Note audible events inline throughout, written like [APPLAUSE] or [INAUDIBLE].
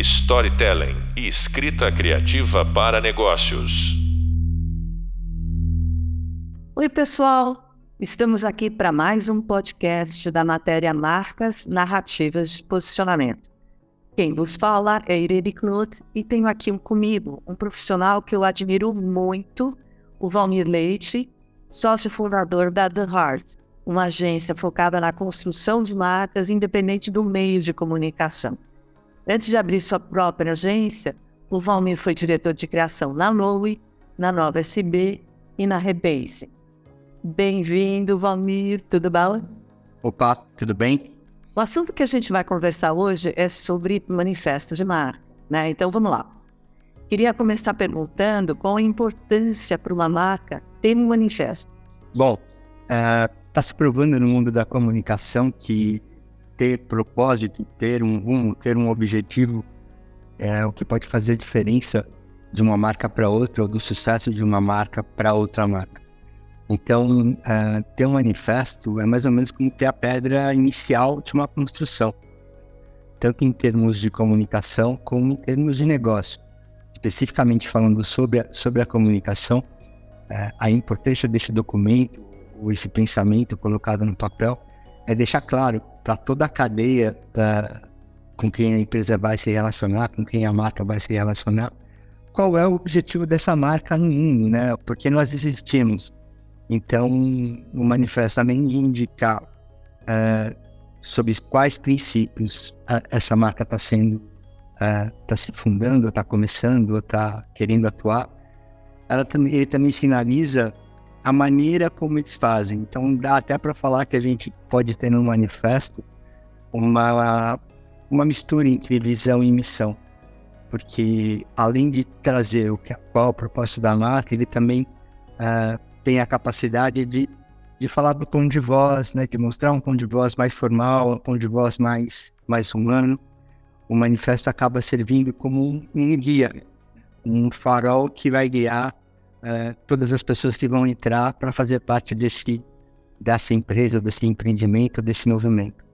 storytelling e escrita criativa para negócios. Oi, pessoal! Estamos aqui para mais um podcast da matéria Marcas Narrativas de Posicionamento. Quem vos fala é Irene Knut e tenho aqui comigo um profissional que eu admiro muito, o Valmir Leite, sócio fundador da The Heart, uma agência focada na construção de marcas independente do meio de comunicação. Antes de abrir sua própria agência, o Valmir foi diretor de criação na Lowe, na Nova SB e na Rebase. Bem-vindo, Valmir, tudo bom? Opa, tudo bem? O assunto que a gente vai conversar hoje é sobre manifesto de marca, né? Então vamos lá. Queria começar perguntando qual a importância para uma marca ter um manifesto. Bom, está uh, se provando no mundo da comunicação que ter propósito, ter um rumo, ter um objetivo é o que pode fazer a diferença de uma marca para outra ou do sucesso de uma marca para outra marca. Então, uh, ter um manifesto é mais ou menos como ter a pedra inicial de uma construção, tanto em termos de comunicação como em termos de negócio. Especificamente falando sobre a, sobre a comunicação, uh, a importância desse documento, ou esse pensamento colocado no papel, é deixar claro para toda a cadeia com quem a empresa vai se relacionar, com quem a marca vai se relacionar, qual é o objetivo dessa marca no mundo, né? Porque nós existimos. Então, o manifesto também indica uh, sobre quais princípios uh, essa marca está sendo, está uh, se fundando, está começando, está querendo atuar. Ela ele também sinaliza a maneira como eles fazem. Então dá até para falar que a gente pode ter no manifesto uma, uma mistura entre visão e missão. Porque além de trazer o que qual é o propósito da marca, ele também uh, tem a capacidade de, de falar do tom de voz, né, de mostrar um tom de voz mais formal, um tom de voz mais, mais humano. O manifesto acaba servindo como um guia, um farol que vai guiar é, todas as pessoas que vão entrar para fazer parte desse, dessa empresa, desse empreendimento, desse movimento.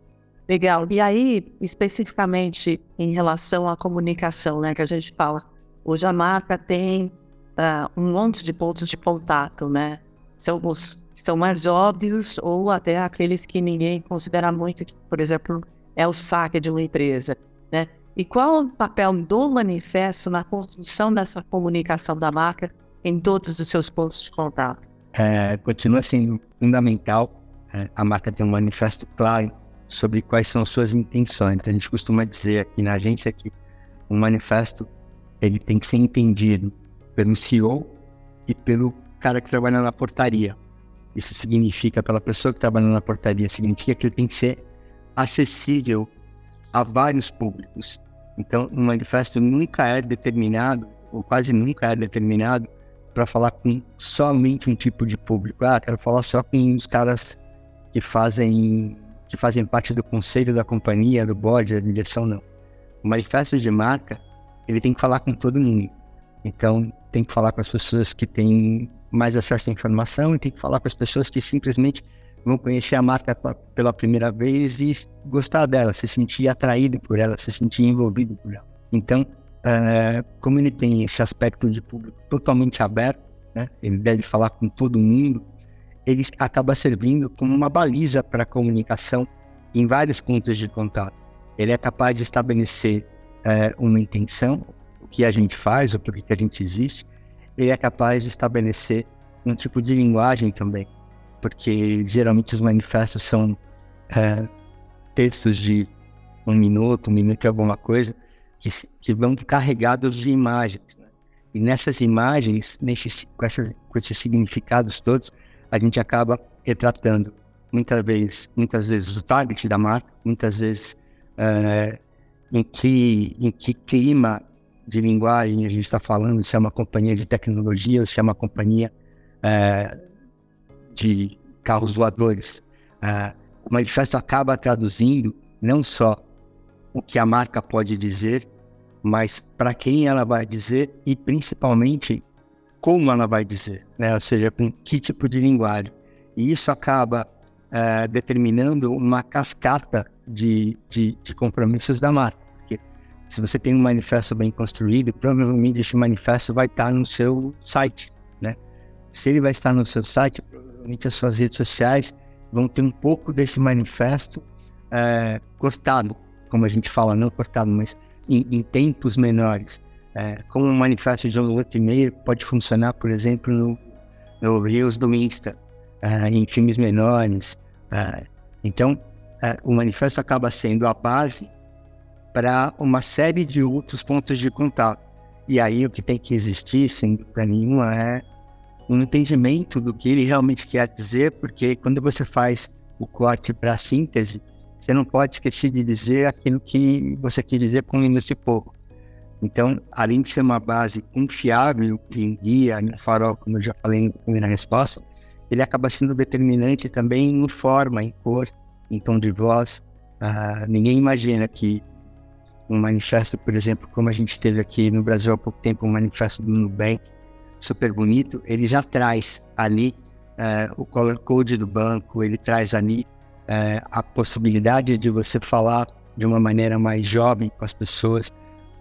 Legal. E aí, especificamente em relação à comunicação, né, que a gente fala, hoje a marca tem uh, um monte de pontos de contato, né? São os são mais óbvios ou até aqueles que ninguém considera muito, que, por exemplo, é o saque de uma empresa, né? E qual o papel do manifesto na construção dessa comunicação da marca em todos os seus pontos de contato? É, continua sendo fundamental é, a marca ter um manifesto claro sobre quais são suas intenções. A gente costuma dizer aqui na agência que um manifesto ele tem que ser entendido pelo CEO e pelo cara que trabalha na portaria. Isso significa, pela pessoa que trabalha na portaria, significa que ele tem que ser acessível a vários públicos. Então, um manifesto nunca é determinado, ou quase nunca é determinado, para falar com somente um tipo de público. Ah, quero falar só com os caras que fazem que fazem parte do conselho da companhia, do board, da direção, não. O manifesto de marca, ele tem que falar com todo mundo. Então, tem que falar com as pessoas que têm mais acesso à informação e tem que falar com as pessoas que simplesmente vão conhecer a marca pela primeira vez e gostar dela, se sentir atraído por ela, se sentir envolvido por ela. Então, uh, como ele tem esse aspecto de público totalmente aberto, né, ele deve falar com todo mundo, ele acaba servindo como uma baliza para a comunicação em vários pontos de contato. Ele é capaz de estabelecer uh, uma intenção, o que a gente faz, o porquê que a gente existe, ele é capaz de estabelecer um tipo de linguagem também, porque geralmente os manifestos são uh, textos de um minuto, um minuto e alguma coisa, que, que vão carregados de imagens. Né? E nessas imagens, nesses, com, essas, com esses significados todos, a gente acaba retratando muitas vezes, muitas vezes o target da marca, muitas vezes é, em, que, em que clima de linguagem a gente está falando, se é uma companhia de tecnologia ou se é uma companhia é, de carros voadores. É, o manifesto acaba traduzindo não só o que a marca pode dizer, mas para quem ela vai dizer e principalmente como ela vai dizer, né? ou seja, com que tipo de linguagem. E isso acaba é, determinando uma cascata de, de, de, compromissos da marca. Porque se você tem um manifesto bem construído, provavelmente esse manifesto vai estar no seu site, né? Se ele vai estar no seu site, provavelmente as suas redes sociais vão ter um pouco desse manifesto é, cortado, como a gente fala, não cortado, mas em, em tempos menores. É, como um manifesto de um minuto e meio pode funcionar, por exemplo, no, no Reels do Insta, é, em filmes menores. É, então, é, o manifesto acaba sendo a base para uma série de outros pontos de contato. E aí o que tem que existir, sem dúvida nenhuma, é um entendimento do que ele realmente quer dizer, porque quando você faz o corte para síntese, você não pode esquecer de dizer aquilo que você quer dizer com um minuto e pouco. Então, além de ser uma base confiável em guia, em farol, como eu já falei na primeira resposta, ele acaba sendo determinante também em forma, em cor, em tom de voz. Uh, ninguém imagina que um manifesto, por exemplo, como a gente teve aqui no Brasil há pouco tempo, um manifesto do Nubank, super bonito, ele já traz ali uh, o color code do banco, ele traz ali uh, a possibilidade de você falar de uma maneira mais jovem com as pessoas.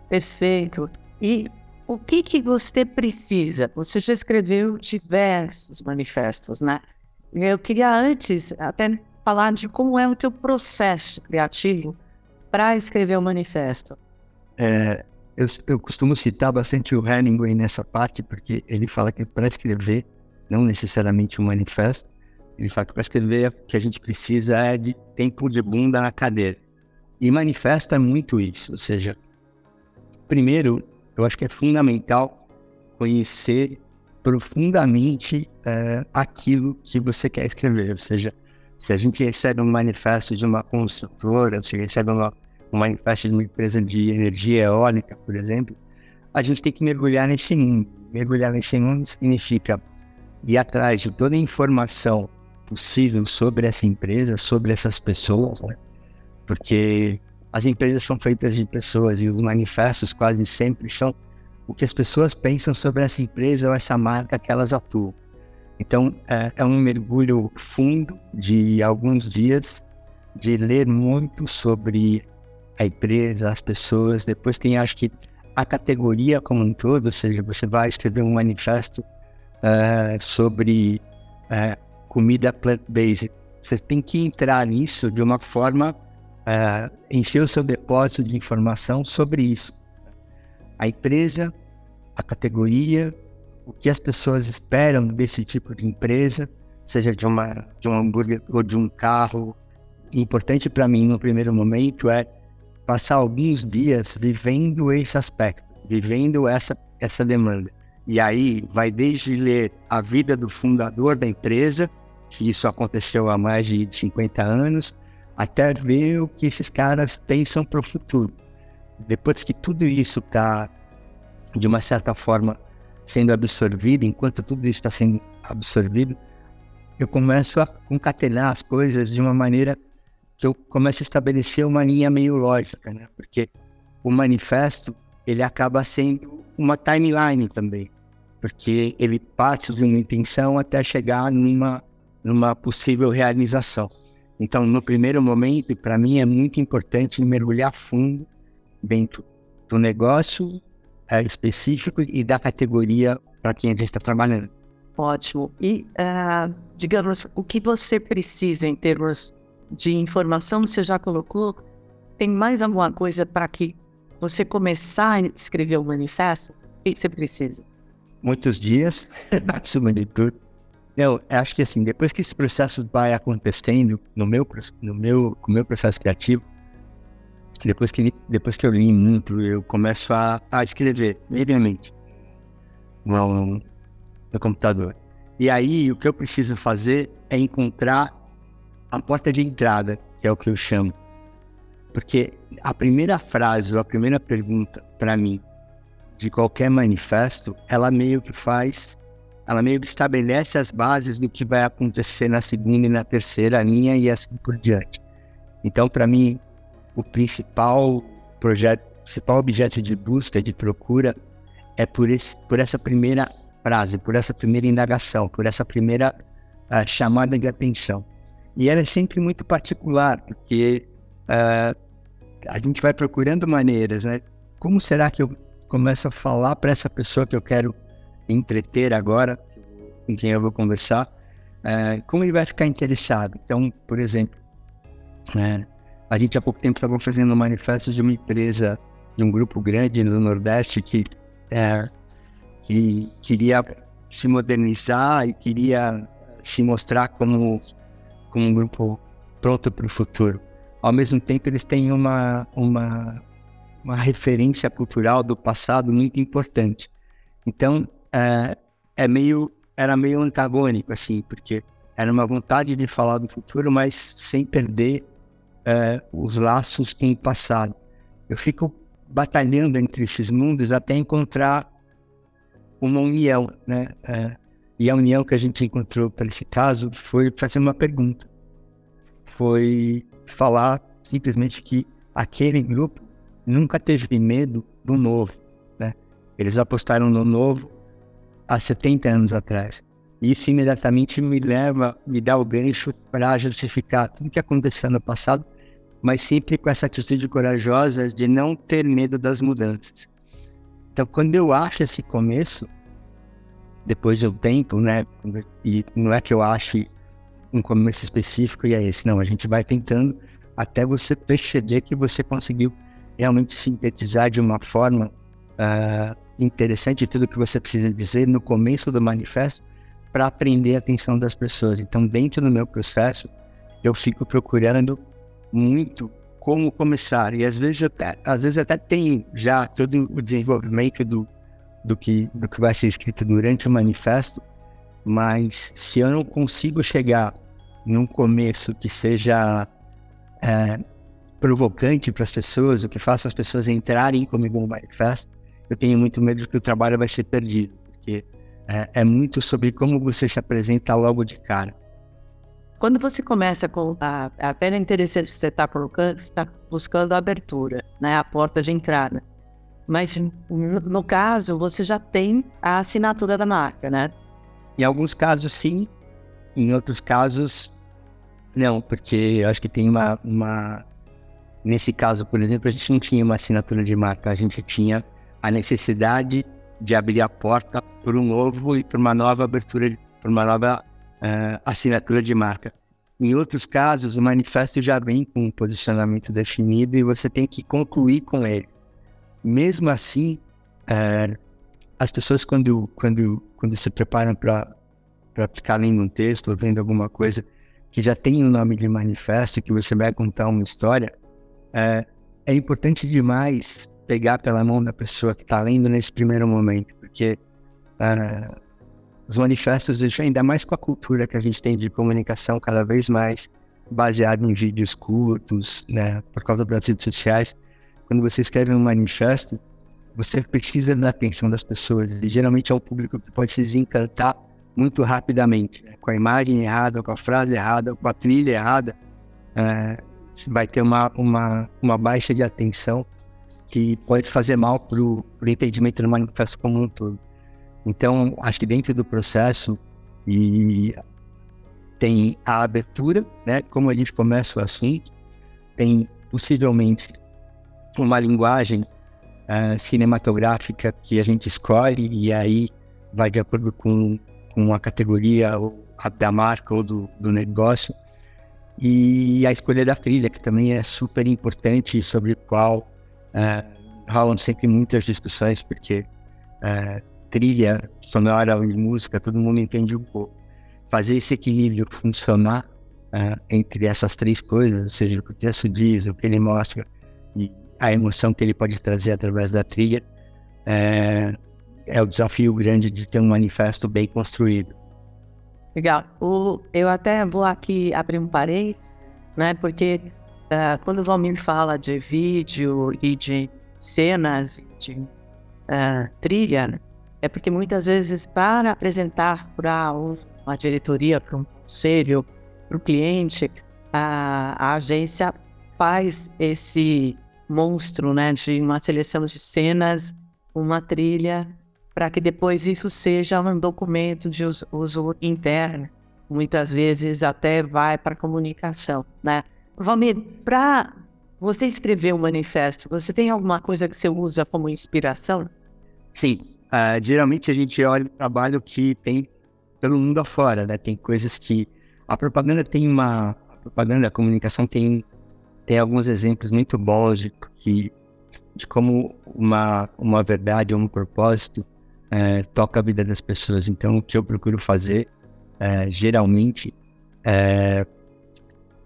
Perfeito. E o que, que você precisa? Você já escreveu diversos manifestos, né? Eu queria antes até falar de como é o teu processo criativo para escrever o manifesto. É, eu, eu, costumo citar bastante o Hemingway nessa parte, porque ele fala que para escrever, não necessariamente um manifesto, ele fala que para escrever o que a gente precisa é de tempo de bunda na cadeira. E manifesto é muito isso, ou seja, primeiro eu acho que é fundamental conhecer profundamente é, aquilo que você quer escrever. Ou seja, se a gente recebe um manifesto de uma construtora, se recebe uma, um manifesto de uma empresa de energia eólica, por exemplo, a gente tem que mergulhar nesse mundo. Mergulhar nesse mundo significa ir atrás de toda a informação possível sobre essa empresa, sobre essas pessoas, né? porque as empresas são feitas de pessoas e os manifestos quase sempre são o que as pessoas pensam sobre essa empresa ou essa marca que elas atuam. Então, é, é um mergulho fundo de alguns dias, de ler muito sobre a empresa, as pessoas. Depois tem, acho que, a categoria como um todo, ou seja, você vai escrever um manifesto uh, sobre uh, comida plant-based. Você tem que entrar nisso de uma forma uh, encher o seu depósito de informação sobre isso. A empresa, a categoria, o que as pessoas esperam desse tipo de empresa, seja de, uma, de um hambúrguer ou de um carro. Importante para mim no primeiro momento é passar alguns dias vivendo esse aspecto, vivendo essa, essa demanda. E aí vai desde ler a vida do fundador da empresa, que isso aconteceu há mais de 50 anos, até ver o que esses caras pensam para o futuro. Depois que tudo isso está, de uma certa forma, sendo absorvido, enquanto tudo isso está sendo absorvido, eu começo a concatenar as coisas de uma maneira que eu começo a estabelecer uma linha meio lógica, né? Porque o manifesto, ele acaba sendo uma timeline também, porque ele parte de uma intenção até chegar numa, numa possível realização. Então, no primeiro momento, para mim é muito importante mergulhar fundo dentro do negócio é, específico e da categoria para quem a gente está trabalhando. Ótimo. E, uh, digamos, o que você precisa em termos de informação, você já colocou? Tem mais alguma coisa para que você começar a escrever o manifesto? O que você precisa? Muitos dias, [LAUGHS] acima de tudo. Eu acho que assim, depois que esse processo vai acontecendo no meu, no meu, no meu processo criativo, depois que, depois que eu li muito, eu começo a, a escrever, livremente, no, no computador. E aí, o que eu preciso fazer é encontrar a porta de entrada, que é o que eu chamo. Porque a primeira frase ou a primeira pergunta, para mim, de qualquer manifesto, ela meio que faz ela meio que estabelece as bases do que vai acontecer na segunda e na terceira linha e assim por diante. Então, para mim, o principal projeto, principal objeto de busca, de procura, é por, esse, por essa primeira frase, por essa primeira indagação, por essa primeira uh, chamada de atenção. E ela é sempre muito particular, porque uh, a gente vai procurando maneiras, né? como será que eu começo a falar para essa pessoa que eu quero entreter agora, com quem eu vou conversar, é, como ele vai ficar interessado? Então, por exemplo, é, a gente há pouco tempo estava fazendo um manifesto de uma empresa, de um grupo grande no Nordeste que, é, que queria se modernizar e queria se mostrar como, como um grupo pronto para o futuro. Ao mesmo tempo, eles têm uma, uma, uma referência cultural do passado muito importante. Então, é, é meio, era meio antagônico, assim, porque era uma vontade de falar do futuro, mas sem perder é, os laços com o passado. Eu fico batalhando entre esses mundos até encontrar uma união, né? É, e a união que a gente encontrou para esse caso foi fazer uma pergunta. Foi falar simplesmente que aquele grupo nunca teve medo do novo, né? Eles apostaram no novo há 70 anos atrás. Isso imediatamente me leva, me dá o gancho para justificar tudo que aconteceu no passado, mas sempre com essa atitude corajosa de não ter medo das mudanças. Então, quando eu acho esse começo, depois de um tempo, né? E não é que eu ache um começo específico e é esse, não. A gente vai tentando até você perceber que você conseguiu realmente sintetizar de uma forma uh, interessante tudo que você precisa dizer no começo do manifesto para aprender a atenção das pessoas. Então, dentro do meu processo, eu fico procurando muito como começar. E às vezes até, às vezes até tem já todo o desenvolvimento do, do que, do que vai ser escrito durante o manifesto, mas se eu não consigo chegar num começo que seja é, provocante para as pessoas, o que faça as pessoas entrarem comigo no manifesto, eu tenho muito medo que o trabalho vai ser perdido, porque é, é muito sobre como você se apresenta logo de cara. Quando você começa com a, até é interessante que você está colocando, você está buscando a abertura, né, a porta de entrada. Mas no caso, você já tem a assinatura da marca, né? Em alguns casos, sim. Em outros casos, não, porque eu acho que tem uma, uma. Nesse caso, por exemplo, a gente não tinha uma assinatura de marca, a gente tinha a necessidade de abrir a porta para um novo e para uma nova abertura, para uma nova uh, assinatura de marca. Em outros casos, o manifesto já vem com um posicionamento definido e você tem que concluir com ele mesmo assim, é, as pessoas quando, quando, quando se preparam para ficar lendo um texto ou vendo alguma coisa que já tem o um nome de manifesto, que você vai contar uma história, é, é importante demais pegar pela mão da pessoa que está lendo nesse primeiro momento, porque é, os manifestos, ainda mais com a cultura que a gente tem de comunicação cada vez mais baseada em vídeos curtos, né, por causa das redes sociais, quando você escreve um manifesto, você precisa da atenção das pessoas. E geralmente é um público que pode se desencantar muito rapidamente. Né? Com a imagem errada, com a frase errada, com a trilha errada, é, vai ter uma, uma, uma baixa de atenção que pode fazer mal para o entendimento do manifesto como um todo. Então, acho que dentro do processo e tem a abertura, né? Como a gente começa o assunto, tem possivelmente uma linguagem uh, cinematográfica que a gente escolhe e aí vai de acordo com, com a categoria ou a, da marca ou do, do negócio. E a escolha da trilha, que também é super importante, sobre qual uh, rolam sempre muitas discussões, porque uh, trilha sonora e música, todo mundo entende um pouco. Fazer esse equilíbrio funcionar uh, entre essas três coisas, ou seja, o que o texto diz, o que ele mostra e a emoção que ele pode trazer através da trilha, é, é o desafio grande de ter um manifesto bem construído. Legal. O, eu até vou aqui abrir um parênteses, né? Porque uh, quando o Valmir fala de vídeo e de cenas de uh, trilha, é porque muitas vezes para apresentar para uma diretoria, para um conselho, para o cliente, a, a agência faz esse monstro, né, de uma seleção de cenas, uma trilha, para que depois isso seja um documento de uso interno. Muitas vezes até vai para comunicação, né? Valmir, para você escreveu um manifesto, você tem alguma coisa que você usa como inspiração? Sim. Uh, geralmente a gente olha o trabalho que tem pelo mundo afora, né? Tem coisas que. A propaganda tem uma. A propaganda, a comunicação tem, tem alguns exemplos muito bons de, que, de como uma, uma verdade ou um propósito é, toca a vida das pessoas. Então, o que eu procuro fazer, é, geralmente, é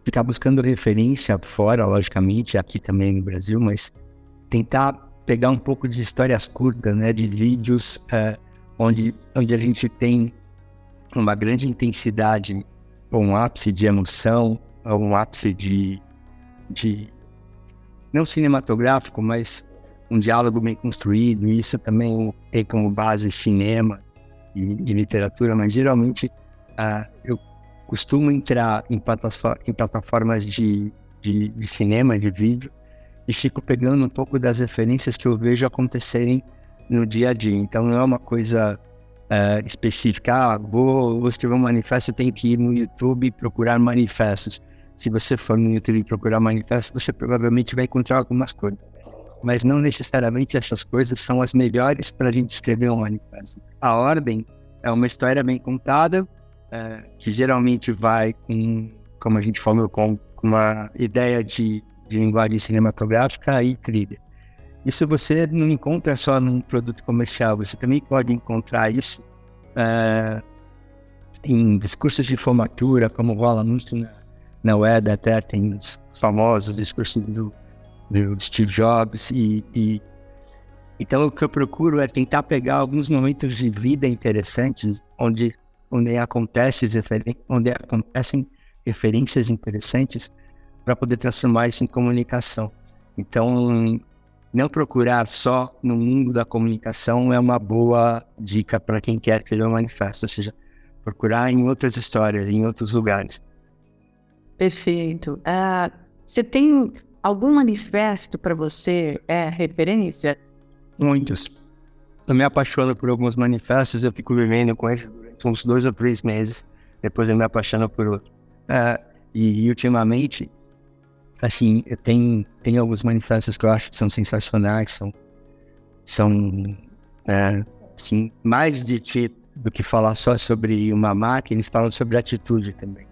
ficar buscando referência fora, logicamente, aqui também no Brasil, mas tentar pegar um pouco de histórias curtas, né, de vídeos é, onde, onde a gente tem uma grande intensidade, um ápice de emoção, um ápice de, de não cinematográfico, mas um diálogo bem construído. Isso também tem como base cinema e, e literatura, mas geralmente uh, eu costumo entrar em, plataformas de, de, de, cinema, de vídeo, e fico pegando um pouco das referências que eu vejo acontecerem no dia a dia. Então não é uma coisa uh, específica, ah, vou, escrever um manifesto, tenho que ir no YouTube e procurar manifestos. Se você for no YouTube e procurar manifestos, você provavelmente vai encontrar algumas coisas. Mas não necessariamente essas coisas são as melhores para a gente escrever um manifesto. A ordem é uma história bem contada, uh, que geralmente vai com, como a gente falou, com uma ideia de, de linguagem cinematográfica e trilha. Isso você não encontra só num produto comercial, você também pode encontrar isso uh, em discursos de formatura, como rola muito na, na web, até tem os famosos discursos do, do Steve Jobs. E, e, então o que eu procuro é tentar pegar alguns momentos de vida interessantes, onde, onde, acontece, onde acontecem referências interessantes, para poder transformar isso em comunicação. Então, não procurar só no mundo da comunicação é uma boa dica para quem quer criar um manifesto, ou seja, procurar em outras histórias, em outros lugares. Perfeito. Uh, você tem algum manifesto para você é referência? Muitos. Eu me apaixono por alguns manifestos, eu fico vivendo com eles uns dois ou três meses, depois eu me apaixono por outro. Uh, e, e ultimamente assim, tem, tem alguns manifestos que eu acho que são sensacionais, são, são é, assim, mais de, de, do que falar só sobre uma máquina, eles falam sobre atitude também.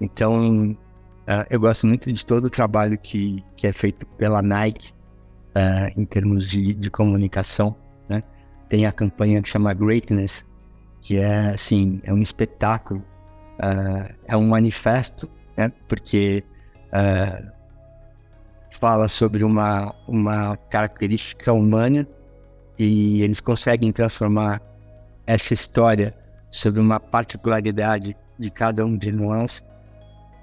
Então, uh, eu gosto muito de todo o trabalho que, que é feito pela Nike uh, em termos de, de comunicação, né? Tem a campanha que chama Greatness, que é, assim, é um espetáculo, uh, é um manifesto, né? Porque fala sobre uma, uma característica humana e eles conseguem transformar essa história sobre uma particularidade de cada um de nós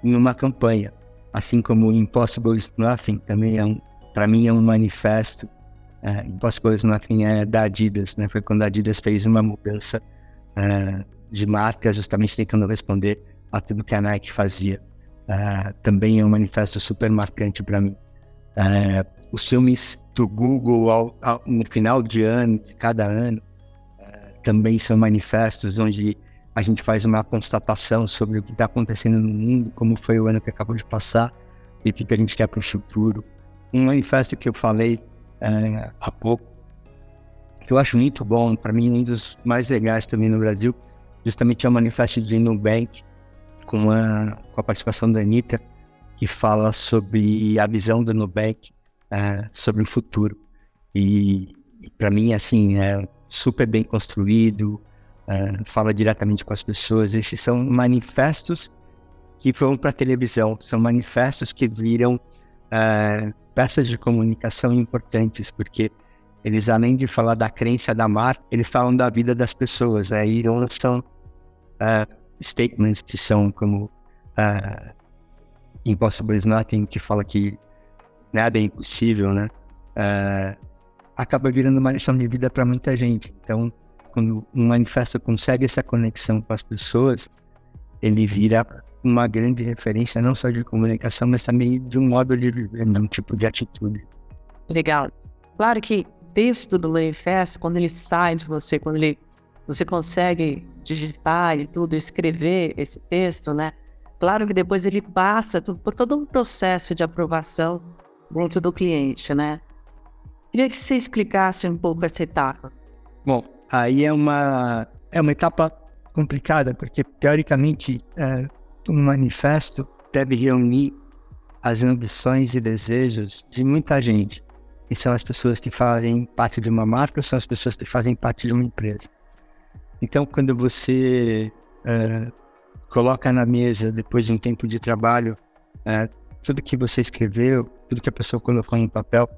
em uma campanha. Assim como Impossible is Nothing também é um, para mim é um manifesto. É, Impossible is Nothing é da Adidas, né? Foi quando a Adidas fez uma mudança é, de marca, justamente tentando responder a tudo que a Nike fazia. É, também é um manifesto super marcante para mim. É, os filmes do Google ao, ao, no final de ano, de cada ano, também são manifestos onde a gente faz uma constatação sobre o que está acontecendo no mundo, como foi o ano que acabou de passar e o que a gente quer para o futuro. Um manifesto que eu falei há pouco, que eu acho muito bom, para mim um dos mais legais também no Brasil, justamente é o manifesto de Nubank, com a, com a participação da Anitta, que fala sobre a visão do Nubank uh, sobre o futuro. E, e para mim, assim, é super bem construído, uh, fala diretamente com as pessoas. Esses são manifestos que vão para televisão, são manifestos que viram uh, peças de comunicação importantes, porque eles, além de falar da crença da marca, eles falam da vida das pessoas. Né? não são uh, statements que são como uh, Impossible is Nothing, que fala que nada é impossível, né? Uh, acaba virando uma lição de vida para muita gente. Então, quando um manifesto consegue essa conexão com as pessoas, ele vira uma grande referência não só de comunicação, mas também de um modo de viver, né? um tipo de atitude. Legal. Claro que texto do manifesto, quando ele sai de você, quando ele, você consegue digitar e tudo, escrever esse texto, né? Claro que depois ele passa por todo um processo de aprovação dentro do cliente, né? Queria que você explicasse um pouco essa etapa. Bom, aí é uma, é uma etapa complicada, porque teoricamente é, um manifesto deve reunir as ambições e desejos de muita gente. São as pessoas que fazem parte de uma marca, são as pessoas que fazem parte de uma empresa. Então, quando você é, coloca na mesa, depois de um tempo de trabalho, é, tudo que você escreveu, tudo que a pessoa colocou em papel,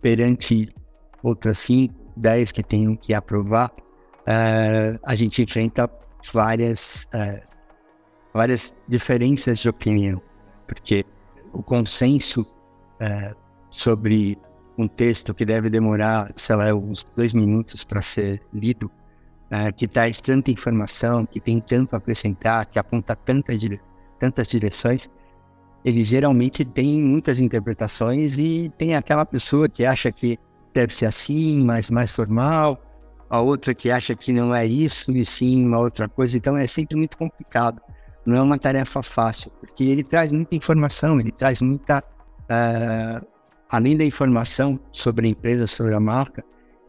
perante outras 5, 10 que tenham que aprovar, é, a gente enfrenta várias, várias diferenças de opinião, porque o consenso sobre um texto que deve demorar, sei lá, uns dois minutos para ser lido, é, que traz tanta informação, que tem tanto a acrescentar, que aponta tanta dire tantas direções, ele geralmente tem muitas interpretações e tem aquela pessoa que acha que deve ser assim, mas mais formal, a outra que acha que não é isso e sim uma outra coisa. Então é sempre muito complicado. Não é uma tarefa fácil, porque ele traz muita informação, ele traz muita. Uh, além da informação sobre a empresa, sobre a marca,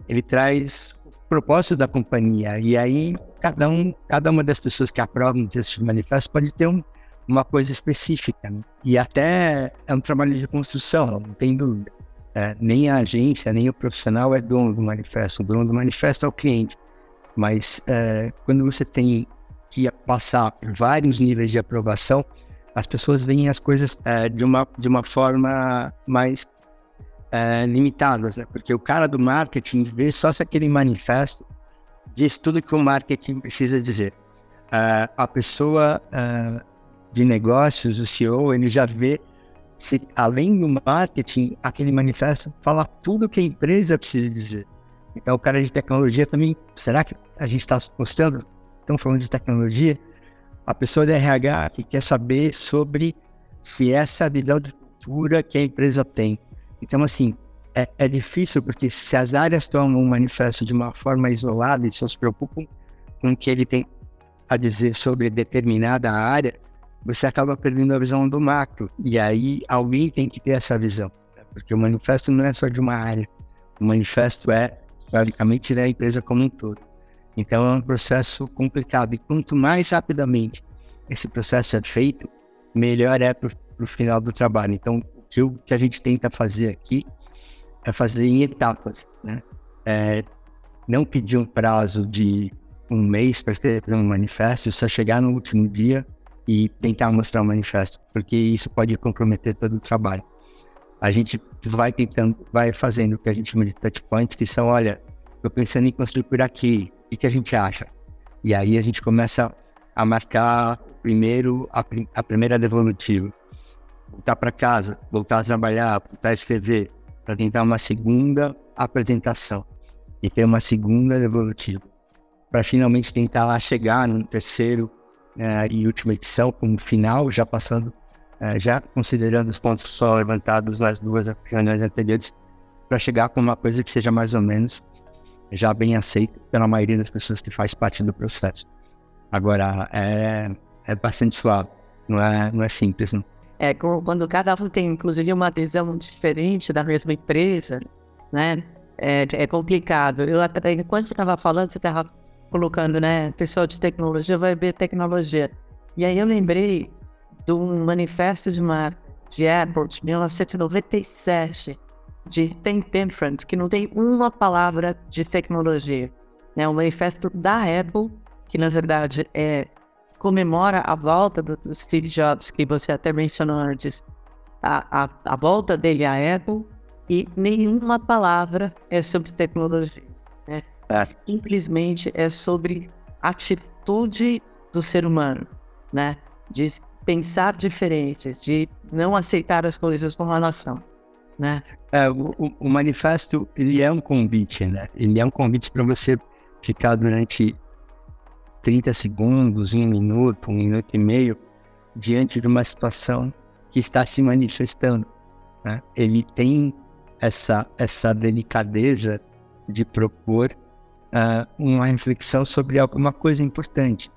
ele traz o propósito da companhia. E aí, cada, um, cada uma das pessoas que aprovam de manifesto pode ter um, uma coisa específica. Né? E até é um trabalho de construção, não tem dúvida. É, nem a agência, nem o profissional é dono do manifesto. O dono do manifesto é o cliente. Mas é, quando você tem que passar por vários níveis de aprovação, as pessoas veem as coisas é, de, uma, de uma forma mais é, limitadas, né? Porque o cara do marketing vê só se aquele manifesto diz tudo que o marketing precisa dizer. Uh, a pessoa uh, de negócios, o CEO, ele já vê se, além do marketing, aquele manifesto fala tudo que a empresa precisa dizer. Então, o cara de tecnologia também, será que a gente está mostrando? Estamos falando de tecnologia? A pessoa de RH que quer saber sobre se essa é visão de cultura que a empresa tem. Então, assim, é, é difícil porque se as áreas tomam um manifesto de uma forma isolada e só se preocupam com o que ele tem a dizer sobre determinada área, você acaba perdendo a visão do macro. E aí alguém tem que ter essa visão. Né? Porque o manifesto não é só de uma área. O manifesto é, basicamente, da empresa como um todo. Então é um processo complicado. E quanto mais rapidamente esse processo é feito, melhor é para o final do trabalho. Então, o que, a gente tenta fazer aqui é fazer em etapas. Né? É, não pedir um prazo de um mês para escrever um manifesto, só chegar no último dia e tentar mostrar o manifesto, porque isso pode comprometer todo o trabalho. A gente vai tentando, vai fazendo o que a gente chama de touch points, que são, olha, estou pensando em construir por aqui, o que, que, a gente acha? E aí a gente começa a marcar primeiro a, a primeira devolutiva, voltar para casa, voltar a trabalhar, voltar a escrever, para tentar uma segunda apresentação e ter uma segunda devolutiva, para finalmente tentar lá chegar no terceiro é, e última edição como final, já passando, é, já considerando os pontos foram levantados nas duas reuniões anteriores, para chegar com uma coisa que seja mais ou menos já bem aceita pela maioria das pessoas que faz parte do processo. Agora, é, é bastante suave, não é, não é simples, não. É, quando cada um tem, inclusive, uma visão diferente da mesma empresa, né? É, é complicado. Eu enquanto você estava falando, você estava colocando, né? Pessoal de tecnologia vai ver tecnologia. E aí eu lembrei de um manifesto de marca de Apple de 1997, de Think Different, que não tem uma palavra de tecnologia. É um manifesto da Apple, que na verdade é comemora a volta do, do Steve Jobs, que você até mencionou antes, a, a, a volta dele à Apple, e nenhuma palavra é sobre tecnologia. Né? É. Simplesmente é sobre atitude do ser humano, né? De pensar diferentes, de não aceitar as coisas com relação, né? É, o, o, manifesto, ele é um convite, né? Ele é um convite para você ficar durante 30 segundos, um minuto, um minuto e meio, diante de uma situação que está se manifestando. Né? Ele tem essa, essa delicadeza de propor uh, uma reflexão sobre alguma coisa importante.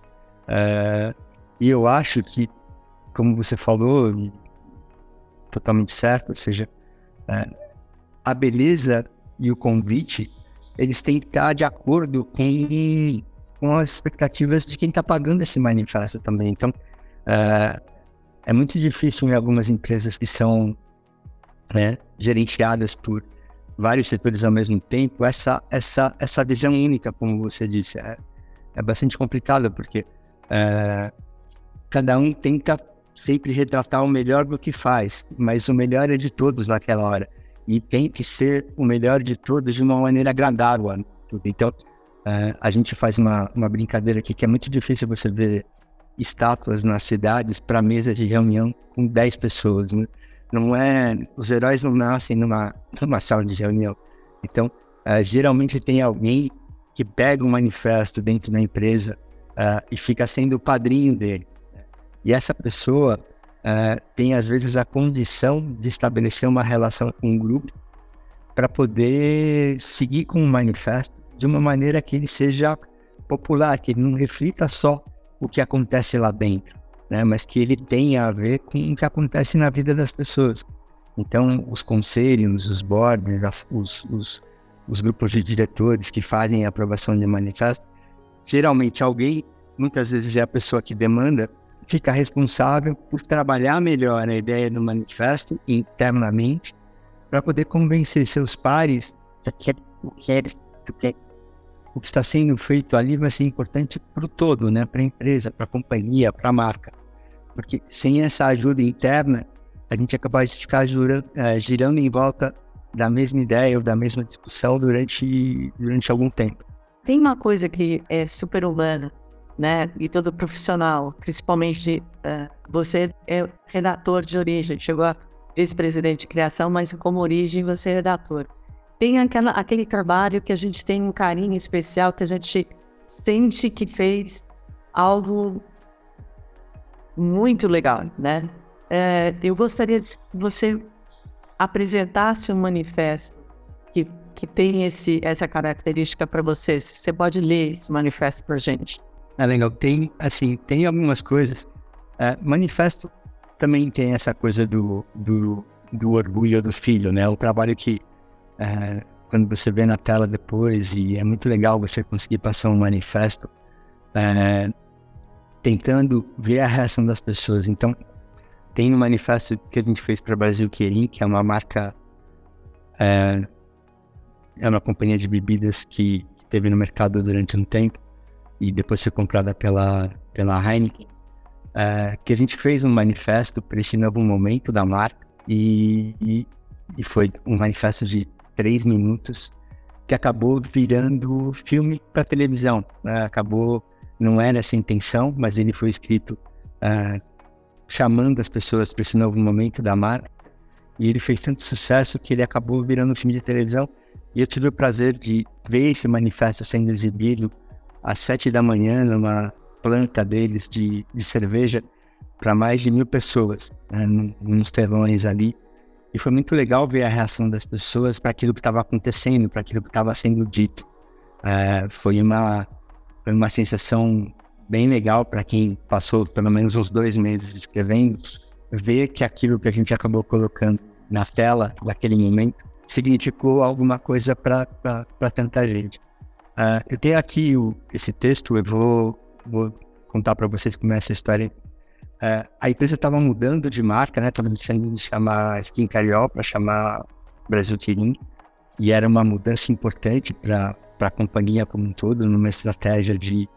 Uh, e eu acho que, como você falou, totalmente certo, ou seja, É, a beleza e o convite, eles têm que estar de acordo com, com as expectativas de quem está pagando esse manifesto também. Então, é, é muito difícil em algumas empresas que são né, gerenciadas por vários setores ao mesmo tempo, essa, essa, essa visão única, como você disse, é, é bastante complicado, porque é, cada um tenta sempre retratar o melhor do que faz, mas o melhor é de todos naquela hora. E tem que ser o melhor de todos de uma maneira agradável. Então, é, a gente faz uma, uma brincadeira aqui que é muito difícil você ver estátuas nas cidades para mesa de reunião com 10 pessoas. Né? Não é, os heróis não nascem numa, numa sala de reunião. Então, uh, geralmente tem alguém que pega um manifesto dentro da empresa uh, e fica sendo o padrinho dele. E essa pessoa tem, às vezes, a condição de estabelecer uma relação com o um grupo para poder seguir com o manifesto de uma maneira que ele seja popular, que ele não reflita só o que acontece lá dentro, né? mas que ele tenha a ver com o que acontece na vida das pessoas. Então, os conselhos, os boards, os, os, os grupos de diretores que fazem a aprovação de manifesto, geralmente alguém, muitas vezes é a pessoa que demanda, fica responsável por trabalhar melhor a ideia do manifesto internamente para poder convencer seus pares de que o que, é, o que está sendo feito ali vai ser importante para o todo, né? para a empresa, para a companhia, para a marca. Porque sem essa ajuda interna, a gente é capaz de ficar girando, é, girando em volta da mesma ideia ou da mesma discussão durante, durante algum tempo. Tem uma coisa que é super humana, né? E todo profissional, principalmente uh, você é redator de origem, chegou a vice-presidente de criação, mas como origem você é redator. Tem aquela, aquele trabalho que a gente tem um carinho especial, que a gente sente que fez algo muito legal, né? É, eu gostaria que você apresentasse um manifesto que, que tem esse, essa característica para você. Você pode ler esse manifesto para gente. É legal. Tem, assim, tem algumas coisas. É, manifesto também tem essa coisa do, do, do orgulho do filho, né? O trabalho que é, quando você vê na tela depois e é muito legal você conseguir passar um manifesto é, tentando ver a reação das pessoas. Então, tem um manifesto que a gente fez para Brasil Querim, que é uma marca, é, é uma companhia de bebidas que teve no mercado durante um tempo e depois foi comprada pela, pela Heineken, é, que a gente fez um manifesto para esse novo momento da marca e, e, e foi um manifesto de três minutos que acabou virando filme para televisão. Né? Acabou não era essa a intenção, mas ele foi escrito uh, chamando as pessoas para esse novo momento da marca. E ele fez tanto sucesso que ele acabou virando um filme de televisão. E eu tive o prazer de ver esse manifesto sendo exibido às sete da manhã numa planta deles de, de cerveja para mais de mil pessoas, né, nos telões ali. E foi muito legal ver a reação das pessoas para aquilo que estava acontecendo, para aquilo que estava sendo dito. É, foi uma foi uma sensação bem legal para quem passou pelo menos uns dois meses escrevendo, ver que aquilo que a gente acabou colocando na tela naquele momento significou alguma coisa para tanta gente. Uh, eu tenho aqui o, esse texto, eu vou, vou contar para vocês como é essa história. Uh, a empresa estava mudando de marca, né? Estava deixando de chamar Skin Cariol para chamar Brasil Tirim, e era uma mudança importante para a companhia como um todo, numa estratégia de,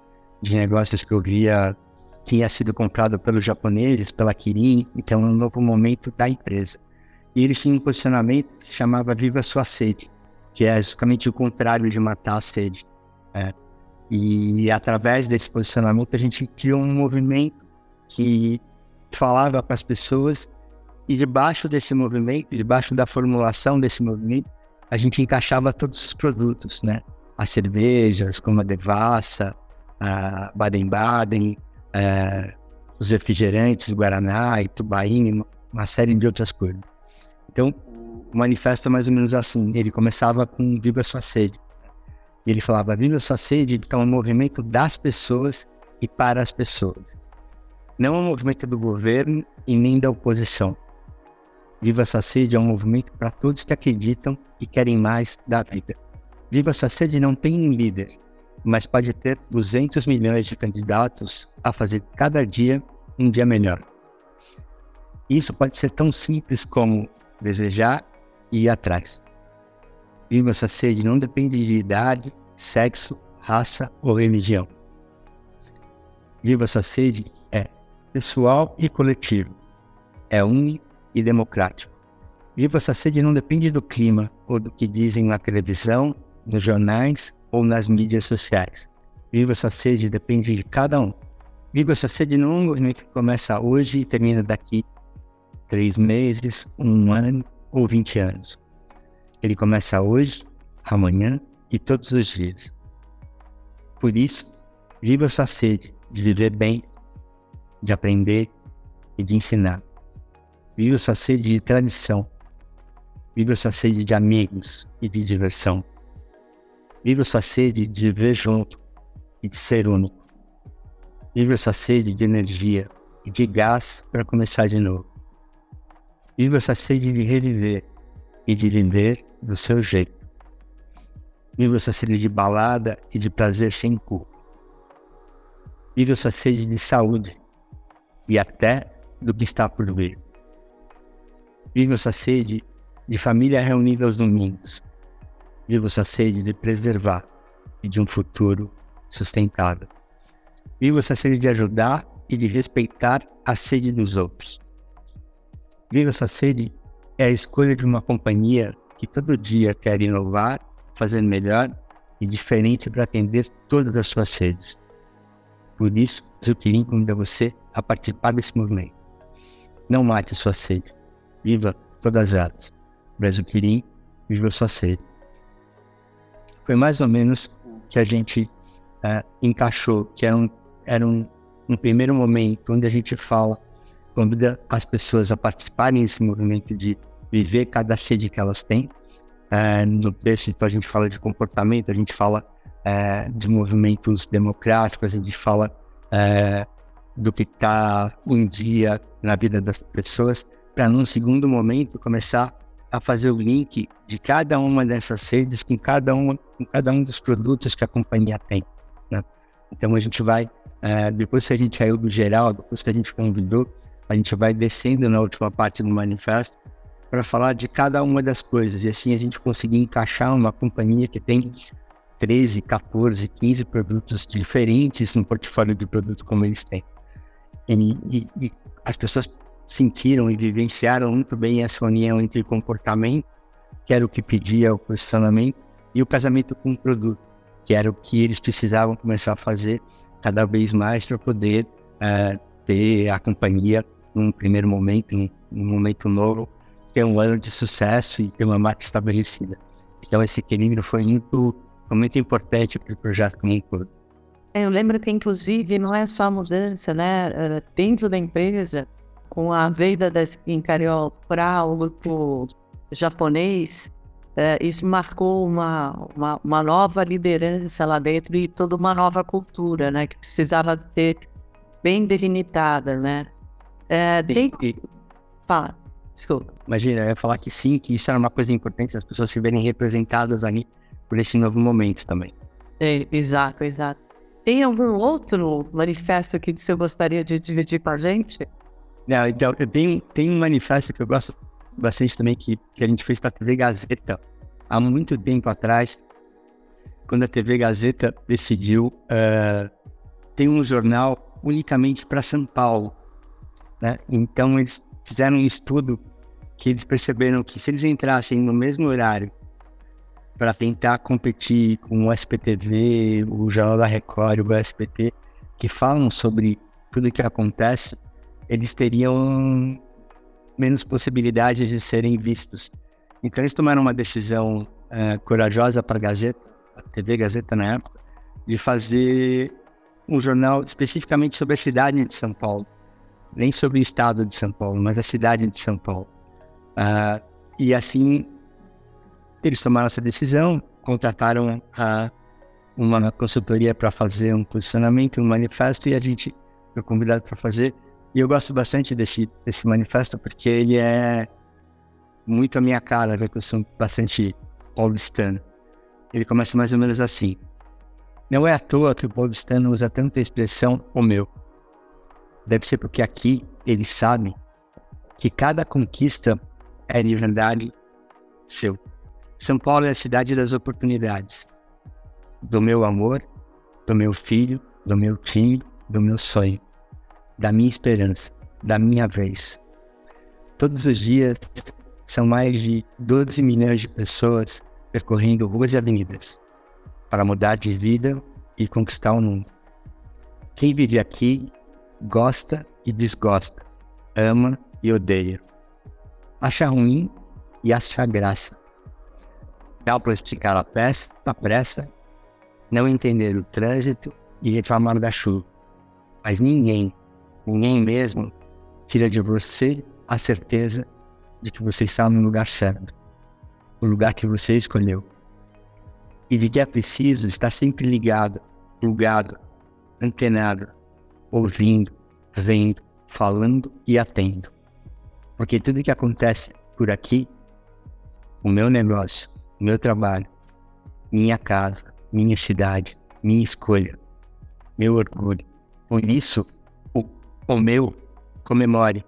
de negócios que eu via tinha sido comprado pelos japoneses, pela Kirin, então é um novo momento da empresa. E eles tinham um posicionamento que se chamava Viva Sua Sede, que é justamente o contrário de matar a sede. É. E através desse posicionamento a gente criou um movimento que falava para as pessoas e debaixo desse movimento, debaixo da formulação desse movimento, a gente encaixava todos os produtos, né? as cervejas como a Devassa, a Baden-Baden, é, os refrigerantes, Guaraná, Itubaína, uma série de outras coisas. Então, o manifesto é mais ou menos assim. Ele começava com Viva Sua Sede. E ele falava, Viva Sua Sede, então é um movimento das pessoas e para as pessoas. Não é um movimento do governo e nem da oposição. Viva Sua Sede é um movimento para todos que acreditam e querem mais da vida. Viva Sua Sede não tem um líder, mas pode ter 200 milhões de candidatos a fazer cada dia um dia melhor. Isso pode ser tão simples como desejar e ir atrás. Viva Sua Sede não depende de idade, sexo, raça ou religião. Viva Sua Sede pessoal e coletivo. É único e democrático. Viva essa sede não depende do clima ou do que dizem na televisão, nos jornais ou nas mídias sociais. Viva essa sede depende de cada um. Viva essa sede não é um movimento que começa hoje e termina daqui três meses, um ano ou vinte anos. Ele começa hoje, amanhã e todos os dias. Por isso, viva essa sede de viver bem, de aprender e de ensinar. Viva sua sede de tradição. Viva sua sede de amigos e de diversão. Viva sua sede de viver junto e de ser único. Viva sua sede de energia e de gás para começar de novo. Viva essa sede de reviver e de viver do seu jeito. Viva essa sede de balada e de prazer sem culpa. Viva essa sede de saúde e até do que está por vir. Viva essa sede de família reunida aos domingos. Viva essa sede de preservar e de um futuro sustentável. Viva essa sede de ajudar e de respeitar a sede dos outros. Viva essa sede é a escolha de uma companhia que todo dia quer inovar, fazer melhor e diferente para atender todas as suas sedes. Por isso, eu queria convidar você a participar desse movimento. Não mate sua sede viva todas elas. Brasil Quirim, viva sua sede. Foi mais ou menos que a gente uh, encaixou, que era, um, era um, um primeiro momento onde a gente fala, convida as pessoas a participarem desse movimento de viver cada sede que elas têm. Uh, no texto, então, a gente fala de comportamento, a gente fala uh, de movimentos democráticos, a gente fala do que está um dia na vida das pessoas para num segundo momento começar a fazer o link de cada uma dessas redes com cada uma com cada um dos produtos que a companhia tem. Né? Então a gente vai uh, depois que a gente saiu do geral, depois que a gente convidou, a gente vai descendo na última parte do manifesto para falar de cada uma das coisas e assim a gente conseguir encaixar uma companhia que tem 13, 14, 15 produtos diferentes no portfólio de produtos como eles têm. E, e, e as pessoas sentiram e vivenciaram muito bem essa união entre comportamento, que era o que pedia o posicionamento, e o casamento com o produto, que era o que eles precisavam começar a fazer cada vez mais para poder uh, ter a companhia num primeiro momento, num, num momento novo, ter um ano de sucesso e ter uma marca estabelecida. Então esse equilíbrio foi muito, foi muito importante para o projeto como um todo. Eu lembro que, inclusive, não é só mudança, né? Eh, dentro da empresa, com a venda da Skin para o grupo japonês, é, isso marcou uma, uma, uma, nova liderança lá dentro e toda uma nova cultura, né? Que precisava ser bem delimitada, né? É, tem... e... Fala, desculpa. Imagina, eu ia falar que sim, que isso era uma coisa importante, as pessoas se verem representadas ali por esse novo momento também. É, exato, exato. Tem algum outro manifesto que você gostaria de dividir com a gente? Não, então, eu tenho, tenho um manifesto que eu gosto bastante também, que, que a gente fez para a TV Gazeta há muito tempo atrás, quando a TV Gazeta decidiu uh, ter um jornal unicamente para São Paulo. Né? Então, eles fizeram um estudo que eles perceberam que se eles entrassem no mesmo horário para tentar competir com o SPTV, o Jornal da Record, o SPT, que falam sobre tudo que acontece eles teriam menos possibilidades de serem vistos. Então eles tomaram uma decisão uh, corajosa para a Gazeta, a TV Gazeta na época, de fazer um jornal especificamente sobre a cidade de São Paulo, nem sobre o estado de São Paulo, mas a cidade de São Paulo. Uh, e assim eles tomaram essa decisão, contrataram uh, uma consultoria para fazer um posicionamento, um manifesto e a gente foi convidado para fazer. E eu gosto bastante desse, desse manifesto porque ele é muito a minha cara, já que eu sou bastante paulistano. Ele começa mais ou menos assim. Não é à toa que o paulistano usa tanta expressão o meu. Deve ser porque aqui eles sabem que cada conquista é de verdade seu. São Paulo é a cidade das oportunidades, do meu amor, do meu filho, do meu time, do meu sonho, da minha esperança, da minha vez. Todos os dias são mais de 12 milhões de pessoas percorrendo ruas e avenidas para mudar de vida e conquistar o mundo. Quem vive aqui gosta e desgosta, ama e odeia, acha ruim e acha graça. Dá para explicar a pressa, a pressa, não entender o trânsito e reclamar da chuva. Mas ninguém, ninguém mesmo, tira de você a certeza de que você está no lugar certo, o lugar que você escolheu. E de que é preciso estar sempre ligado, plugado, antenado, ouvindo, vendo, falando e atento. Porque tudo que acontece por aqui, o meu negócio, meu trabalho, minha casa, minha cidade, minha escolha, meu orgulho. Por isso, o, o meu, comemore,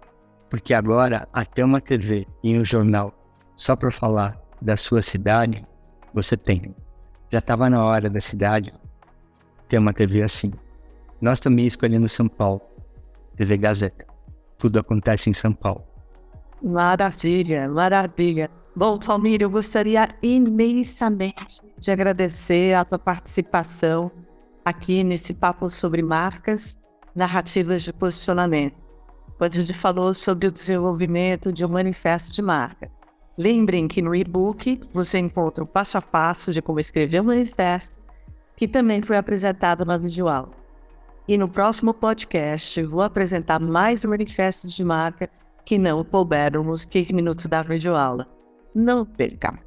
porque agora até uma TV e um jornal só para falar da sua cidade, você tem. Já estava na hora da cidade ter uma TV assim. Nós também escolhemos São Paulo, TV Gazeta. Tudo acontece em São Paulo. Maravilha, maravilha. Bom, Palmiro, eu gostaria imensamente de agradecer a tua participação aqui nesse papo sobre marcas, narrativas de posicionamento quando a gente falou sobre o desenvolvimento de um manifesto de marca. Lembrem que no e-book você encontra o passo a passo de como escrever um manifesto, que também foi apresentado na videoaula. E no próximo podcast vou apresentar mais manifestos de marca que não couberam nos 15 minutos da videoaula. Não perca!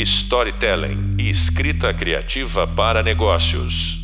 Storytelling e escrita criativa para negócios.